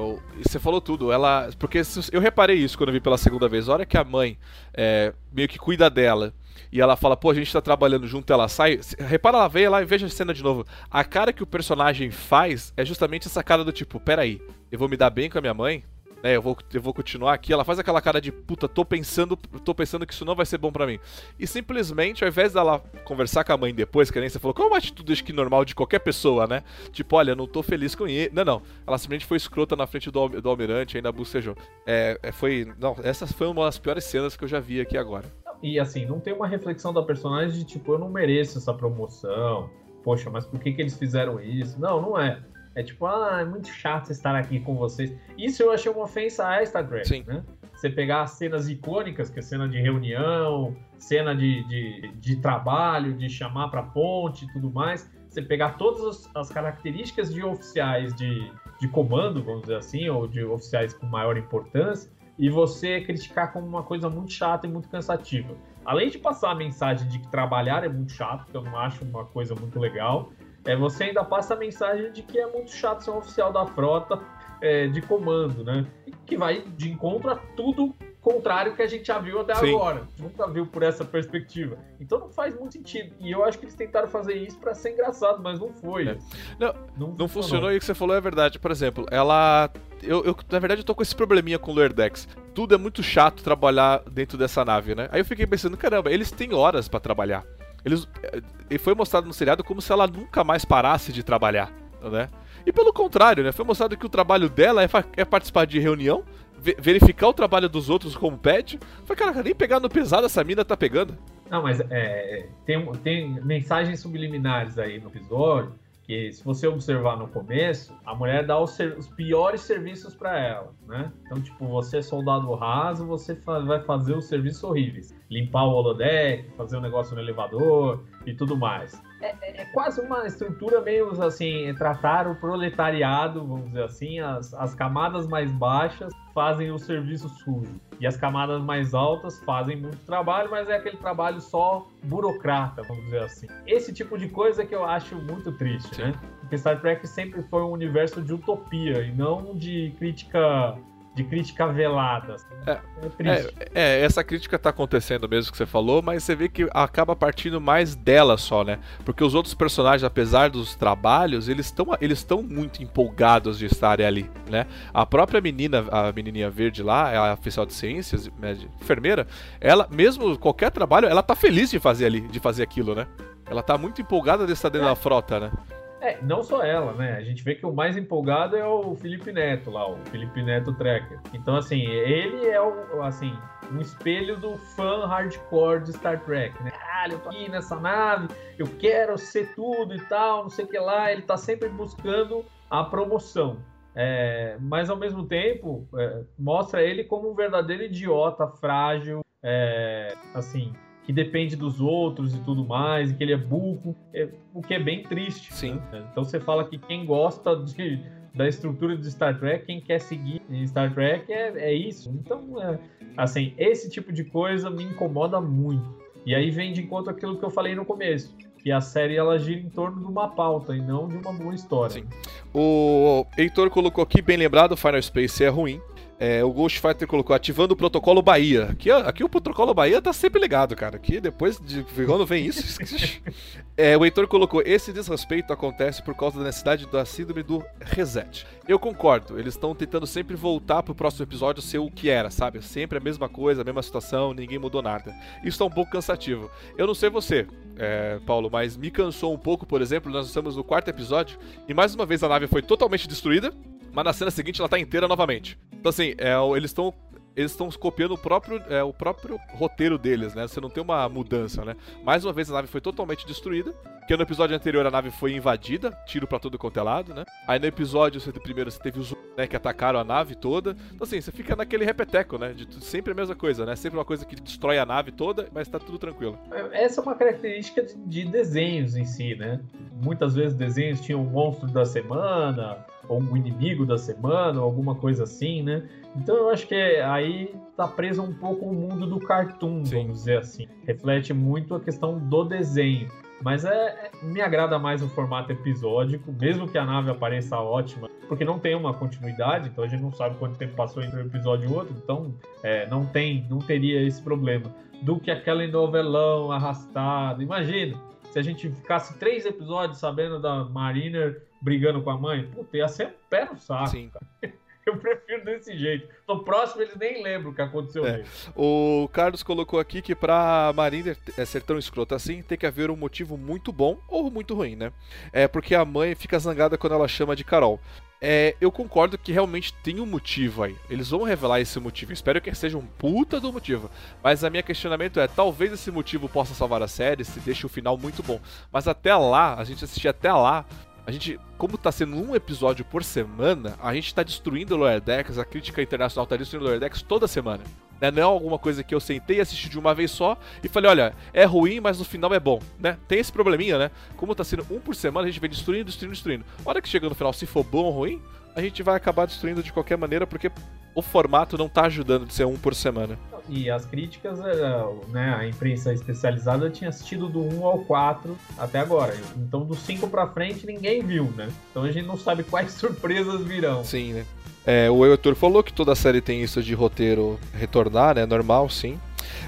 você falou tudo. Ela, porque eu reparei isso quando eu vi pela segunda vez. A hora que a mãe é, meio que cuida dela e ela fala, pô, a gente tá trabalhando junto, ela sai. Repara, ela veio lá e veja a cena de novo. A cara que o personagem faz é justamente essa cara do tipo, peraí, eu vou me dar bem com a minha mãe? Né, eu vou, eu vou continuar aqui. Ela faz aquela cara de puta, tô pensando, tô pensando que isso não vai ser bom para mim. E simplesmente, ao invés dela conversar com a mãe depois, que nem você falou, qual é uma atitude acho que normal de qualquer pessoa, né? Tipo, olha, não tô feliz com ele. Não, não. Ela simplesmente foi escrota na frente do, do almirante, ainda bocejou. É, é, foi. Não, essa foi uma das piores cenas que eu já vi aqui agora. E assim, não tem uma reflexão da personagem de tipo, eu não mereço essa promoção. Poxa, mas por que, que eles fizeram isso? Não, não é. É tipo, ah, é muito chato estar aqui com vocês. Isso eu achei uma ofensa a Star Trek, Sim. né? Você pegar as cenas icônicas, que é cena de reunião, cena de, de, de trabalho, de chamar para ponte e tudo mais, você pegar todas as, características de oficiais de, de comando, vamos dizer assim, ou de oficiais com maior importância, e você criticar como uma coisa muito chata e muito cansativa. Além de passar a mensagem de que trabalhar é muito chato, que eu não acho uma coisa muito legal, é, você ainda passa a mensagem de que é muito chato ser um oficial da frota é, de comando, né? Que vai de encontro a tudo contrário que a gente já viu até Sim. agora. Nunca viu por essa perspectiva. Então não faz muito sentido. E eu acho que eles tentaram fazer isso para ser engraçado, mas não foi. É. Não, não, não funcionou. E o que você falou é verdade. Por exemplo, ela. Eu, eu, na verdade, eu tô com esse probleminha com o Lordex. Tudo é muito chato trabalhar dentro dessa nave, né? Aí eu fiquei pensando, caramba, eles têm horas para trabalhar. Eles, e foi mostrado no seriado como se ela nunca mais parasse de trabalhar, né? E pelo contrário, né? Foi mostrado que o trabalho dela é, é participar de reunião, verificar o trabalho dos outros como pede. Foi, cara, nem pegar no pesado essa mina tá pegando. Não, mas é, tem, tem mensagens subliminares aí no episódio que se você observar no começo, a mulher dá os, os piores serviços para ela, né? Então, tipo, você é soldado raso, você fa vai fazer os serviços horríveis. Limpar o holodeck, fazer um negócio no elevador e tudo mais. É, é, é quase uma estrutura meio assim, tratar o proletariado, vamos dizer assim, as, as camadas mais baixas fazem o serviço sujo. E as camadas mais altas fazem muito trabalho, mas é aquele trabalho só burocrata, vamos dizer assim. Esse tipo de coisa que eu acho muito triste, Sim. né? Porque Star Trek sempre foi um universo de utopia e não de crítica de crítica velada. Assim. É, é, é, essa crítica tá acontecendo mesmo que você falou, mas você vê que acaba partindo mais dela só, né? Porque os outros personagens, apesar dos trabalhos, eles estão eles estão muito empolgados de estarem ali, né? A própria menina, a menininha verde lá, é a oficial de ciências, né, enfermeira, ela mesmo qualquer trabalho, ela tá feliz de fazer ali, de fazer aquilo, né? Ela tá muito empolgada de estar dentro é. da frota, né? É, não só ela, né? A gente vê que o mais empolgado é o Felipe Neto lá, o Felipe Neto Tracker. Então, assim, ele é o, assim, um espelho do fã hardcore de Star Trek, né? caralho, eu tô aqui nessa nave, eu quero ser tudo e tal, não sei o que lá. Ele tá sempre buscando a promoção. É, mas ao mesmo tempo é, mostra ele como um verdadeiro idiota, frágil, é, assim, que depende dos outros e tudo mais, e que ele é burro, é, o que é bem triste. Sim. Né? Então você fala que quem gosta de, da estrutura de Star Trek, quem quer seguir em Star Trek é, é isso. Então, é, assim, esse tipo de coisa me incomoda muito. E aí vem de encontro aquilo que eu falei no começo que a série ela gira em torno de uma pauta e não de uma boa história. Sim. O Heitor colocou aqui, bem lembrado, Final Space é ruim. É, o Ghost Fighter colocou ativando o protocolo Bahia. Aqui, aqui o protocolo Bahia tá sempre ligado, cara. Aqui depois de quando vem isso. é, o Heitor colocou: esse desrespeito acontece por causa da necessidade da síndrome do reset. Eu concordo, eles estão tentando sempre voltar pro próximo episódio ser o que era, sabe? Sempre a mesma coisa, a mesma situação, ninguém mudou nada. Isso tá um pouco cansativo. Eu não sei você, é, Paulo, mas me cansou um pouco, por exemplo, nós estamos no quarto episódio e mais uma vez a nave foi totalmente destruída mas na cena seguinte ela tá inteira novamente. Então, assim, é, eles estão eles estão copiando o próprio, é, o próprio roteiro deles, né? Você não tem uma mudança, né? Mais uma vez a nave foi totalmente destruída. Que no episódio anterior a nave foi invadida, tiro para todo quanto é lado, né? Aí no episódio você, primeiro você teve os né, que atacaram a nave toda. Então assim, você fica naquele repeteco, né? De sempre a mesma coisa, né? Sempre uma coisa que destrói a nave toda, mas tá tudo tranquilo. Essa é uma característica de, de desenhos em si, né? Muitas vezes desenhos tinham um monstro da semana, ou um inimigo da semana, ou alguma coisa assim, né? Então eu acho que aí tá preso um pouco o mundo do cartoon, Sim. vamos dizer assim. Reflete muito a questão do desenho. Mas é, é, me agrada mais o formato episódico, mesmo que a nave apareça ótima, porque não tem uma continuidade, então a gente não sabe quanto tempo passou entre um episódio e outro, então é, não tem, não teria esse problema. Do que aquele novelão arrastado. Imagina, se a gente ficasse três episódios sabendo da Mariner brigando com a mãe, puta, ia ser um pé no saco. Sim. Cara. Eu prefiro desse jeito. No próximo eles nem lembram o que aconteceu é. O Carlos colocou aqui que pra Mariner é, ser tão escrota assim, tem que haver um motivo muito bom ou muito ruim, né? É porque a mãe fica zangada quando ela chama de Carol. É, eu concordo que realmente tem um motivo aí. Eles vão revelar esse motivo. Espero que seja um puta do motivo. Mas a minha questionamento é: talvez esse motivo possa salvar a série se deixe o final muito bom. Mas até lá, a gente assistir até lá, a gente, como tá sendo um episódio por semana, a gente tá destruindo o Lower Decks, a crítica internacional tá destruindo o Lower Decks toda semana. Né? Não é alguma coisa que eu sentei e assisti de uma vez só e falei, olha, é ruim, mas no final é bom, né? Tem esse probleminha, né? Como tá sendo um por semana, a gente vem destruindo, destruindo, destruindo. A hora que chega no final, se for bom ou ruim, a gente vai acabar destruindo de qualquer maneira, porque o formato não tá ajudando de ser um por semana. E as críticas, é, né, a imprensa especializada tinha assistido do 1 ao 4 até agora. Então do 5 pra frente ninguém viu, né? Então a gente não sabe quais surpresas virão. Sim, né? É, o Heitor falou que toda série tem isso de roteiro retornar, né? Normal, sim.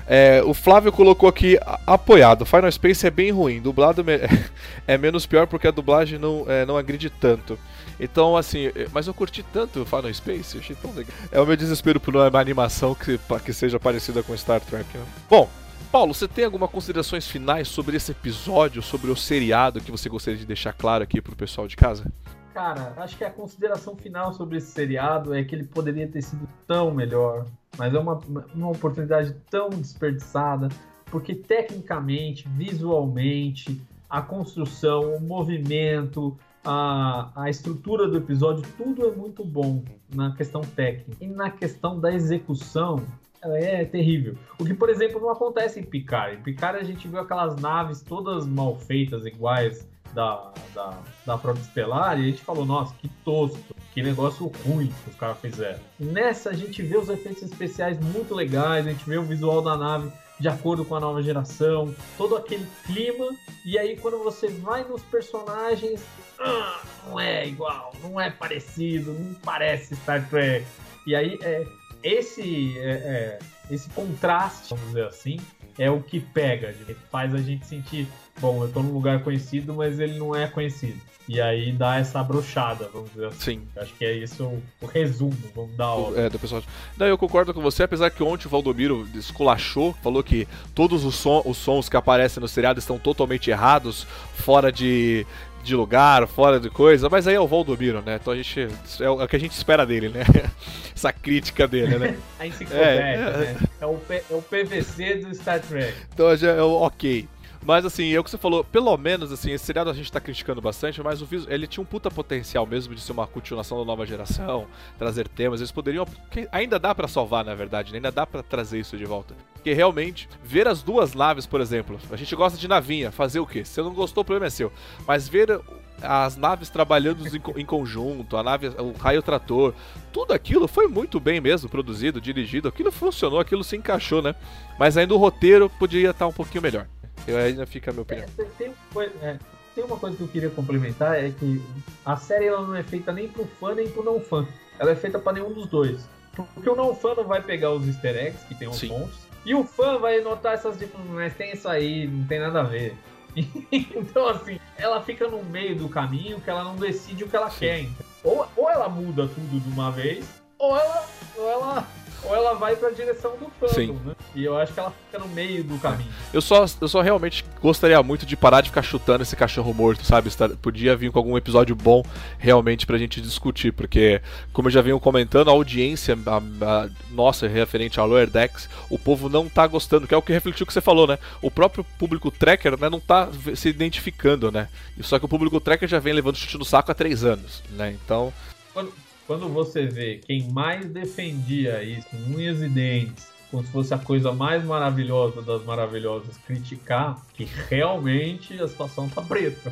É, o Flávio colocou aqui apoiado. Final Space é bem ruim. Dublado é menos pior porque a dublagem não, é, não agride tanto. Então, assim, mas eu curti tanto o Final Space, achei tão legal. É o meu desespero por uma animação que, que seja parecida com Star Trek. Né? Bom, Paulo, você tem algumas considerações finais sobre esse episódio, sobre o seriado que você gostaria de deixar claro aqui pro pessoal de casa? Cara, acho que a consideração final sobre esse seriado é que ele poderia ter sido tão melhor, mas é uma, uma oportunidade tão desperdiçada, porque tecnicamente, visualmente, a construção, o movimento, a, a estrutura do episódio, tudo é muito bom na questão técnica. E na questão da execução, é terrível. O que, por exemplo, não acontece em Picard. Em Picard a gente viu aquelas naves todas mal feitas, iguais da, da, da Frota Estelar, e a gente falou, nossa, que tosco, que negócio ruim que os caras fizeram. Nessa a gente vê os efeitos especiais muito legais, a gente vê o visual da nave de acordo com a nova geração, todo aquele clima, e aí quando você vai nos personagens, ah, não é igual, não é parecido, não parece Star Trek. E aí é, esse, é, é, esse contraste, vamos dizer assim, é o que pega, faz a gente sentir, bom, eu tô num lugar conhecido, mas ele não é conhecido. E aí dá essa brochada, vamos dizer assim. Sim. Acho que é isso o, resumo, vamos dar o, É, do pessoal. Não, eu concordo com você, apesar que ontem o Valdomiro esculachou, falou que todos os, som, os sons que aparecem no seriado estão totalmente errados, fora de, de lugar, fora de coisa, mas aí é o Valdomiro, né? Então a gente. É o, é que a gente espera dele, né? Essa crítica dele, né? a enciclopédia, é, né? É o, P, é o PVC do Star Trek. Então já é o ok. Mas assim, é o que você falou, pelo menos assim, esse seriado a gente tá criticando bastante, mas o ele tinha um puta potencial mesmo de ser uma continuação da nova geração, trazer temas, eles poderiam ainda dá para salvar, na verdade, né? ainda dá para trazer isso de volta. Porque realmente, ver as duas naves, por exemplo, a gente gosta de navinha, fazer o quê? Se você não gostou, o problema é seu. Mas ver as naves trabalhando em, em, conjunto, a nave, o raio trator, tudo aquilo foi muito bem mesmo produzido, dirigido, aquilo funcionou, aquilo se encaixou, né? Mas ainda o roteiro podia estar um pouquinho melhor. Eu ainda fica a minha opinião. É, tem, é, tem, uma coisa que eu queria complementar é que a série ela não é feita nem pro fã nem pro não fã. Ela é feita para nenhum dos dois. Porque o não fã não vai pegar os easter eggs, que tem os pontos, e o fã vai notar essas diferenças, mas tem isso aí, não tem nada a ver. então, assim, ela fica no meio do caminho que ela não decide o que ela Sim. quer. Ou, ou ela muda tudo de uma vez, ou ela, ou ela ou ela vai pra direção do fandom, né? E eu acho que ela fica no meio do caminho. Eu só, eu só realmente gostaria muito de parar de ficar chutando esse cachorro morto, sabe? Podia vir com algum episódio bom realmente pra gente discutir, porque, como eu já venho comentando, a audiência a, a, nossa referente ao Lower Decks, o povo não tá gostando, que é o que refletiu o que você falou, né? O próprio público tracker né, não tá se identificando, né? Só que o público tracker já vem levando chute no saco há três anos, né? Então. Quando, quando você vê quem mais defendia isso, unhas e dentes, como se fosse a coisa mais maravilhosa das maravilhosas, criticar que realmente a situação tá preta.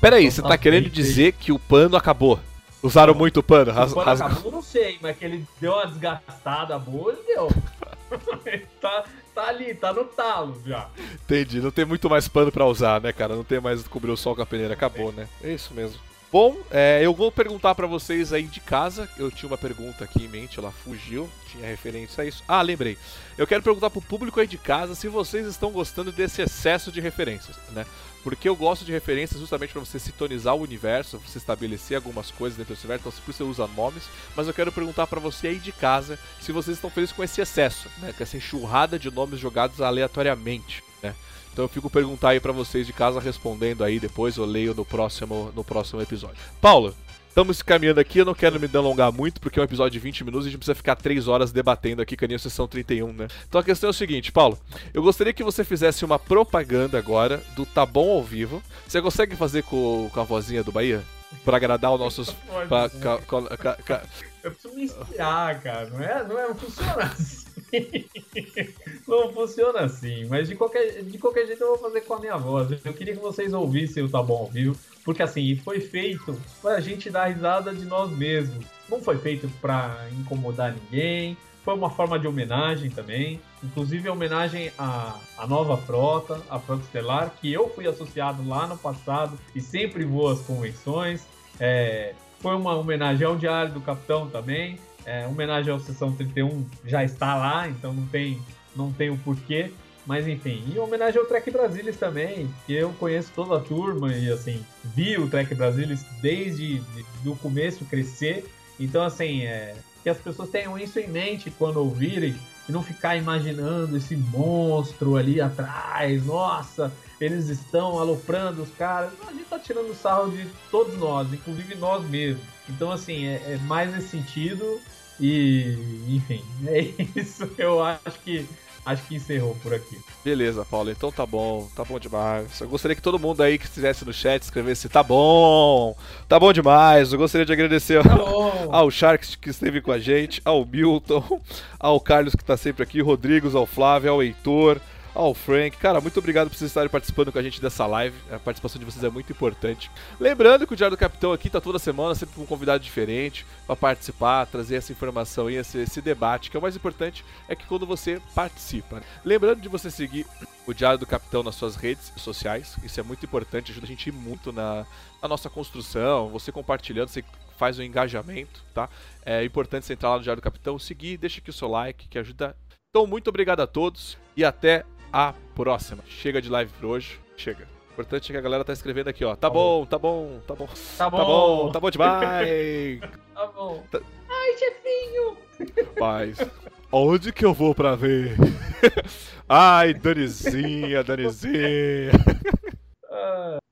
Peraí, você tá, tá querendo dizer que o pano acabou? Usaram não, muito pano? Ras, o pano ras... acabou, não sei, mas que ele deu uma desgastada boa, ele deu. tá, tá ali, tá no talo já. Entendi, não tem muito mais pano pra usar, né, cara? Não tem mais cobrir o sol com a peneira, acabou, né? É isso mesmo. Bom, é, eu vou perguntar para vocês aí de casa. Eu tinha uma pergunta aqui em mente, ela fugiu, tinha referência a isso. Ah, lembrei. Eu quero perguntar pro público aí de casa se vocês estão gostando desse excesso de referências, né? Porque eu gosto de referências justamente para você sintonizar o universo, você estabelecer algumas coisas dentro do universo, então por isso você usa nomes. Mas eu quero perguntar para você aí de casa se vocês estão felizes com esse excesso, né? Com essa enxurrada de nomes jogados aleatoriamente, né? Então eu fico perguntar aí para vocês de casa respondendo aí depois, eu leio no próximo, no próximo episódio. Paulo, estamos caminhando aqui, eu não quero me delongar muito, porque é um episódio de 20 minutos e a gente precisa ficar 3 horas debatendo aqui, que a sessão 31, né? Então a questão é o seguinte, Paulo, eu gostaria que você fizesse uma propaganda agora do Tá Bom ao vivo. Você consegue fazer com, com a vozinha do Bahia? Pra agradar os nossos. pra, ca, ca, ca, eu preciso me inspirar, cara. Não é, não é, não funciona assim. não funciona assim, mas de qualquer, de qualquer jeito eu vou fazer com a minha voz. Eu queria que vocês ouvissem o Tá Bom Viu, porque assim, foi feito pra gente dar risada de nós mesmos. Não foi feito pra incomodar ninguém, foi uma forma de homenagem também. Inclusive, homenagem à, à nova frota, a Frota Estelar, que eu fui associado lá no passado e sempre vou às convenções. É, foi uma homenagem ao Diário do Capitão também. É, homenagem ao Sessão 31 já está lá, então não tem, não tem o porquê. Mas enfim, e homenagem ao Trek Brasilis também, que eu conheço toda a turma e assim, vi o Trek Brasilis desde o começo crescer. Então, assim, é, que as pessoas tenham isso em mente quando ouvirem e não ficar imaginando esse monstro ali atrás. Nossa, eles estão aloprando os caras. A gente tá tirando sarro de todos nós, inclusive nós mesmos. Então, assim, é, é mais nesse sentido. E, enfim, é isso. Eu acho que acho que encerrou por aqui. Beleza, Paulo. Então tá bom, tá bom demais. Eu gostaria que todo mundo aí que estivesse no chat escrevesse tá bom, tá bom demais. Eu gostaria de agradecer tá ao, Sharks que esteve com a gente, ao Milton, ao Carlos que tá sempre aqui, Rodrigos, ao Flávio, ao Heitor ao Frank. Cara, muito obrigado por vocês estarem participando com a gente dessa live. A participação de vocês é muito importante. Lembrando que o Diário do Capitão aqui tá toda semana, sempre com um convidado diferente, para participar, trazer essa informação e esse, esse, debate, que é o mais importante é que quando você participa. Lembrando de você seguir o Diário do Capitão nas suas redes sociais, isso é muito importante, ajuda a gente muito na, na nossa construção, você compartilhando, você faz um engajamento, tá? É importante você entrar lá no Diário do Capitão, seguir, deixa aqui o seu like, que ajuda. Então, muito obrigado a todos e até a próxima. Chega de live por hoje. Chega. O importante é que a galera tá escrevendo aqui, ó. Tá, tá bom, tá bom, tá bom. Tá bom. Tá bom, tá bom demais. tá bom. Tá... Ai, chefinho. Mas, onde que eu vou pra ver? Ai, Danizinha, Danizinha. Ah.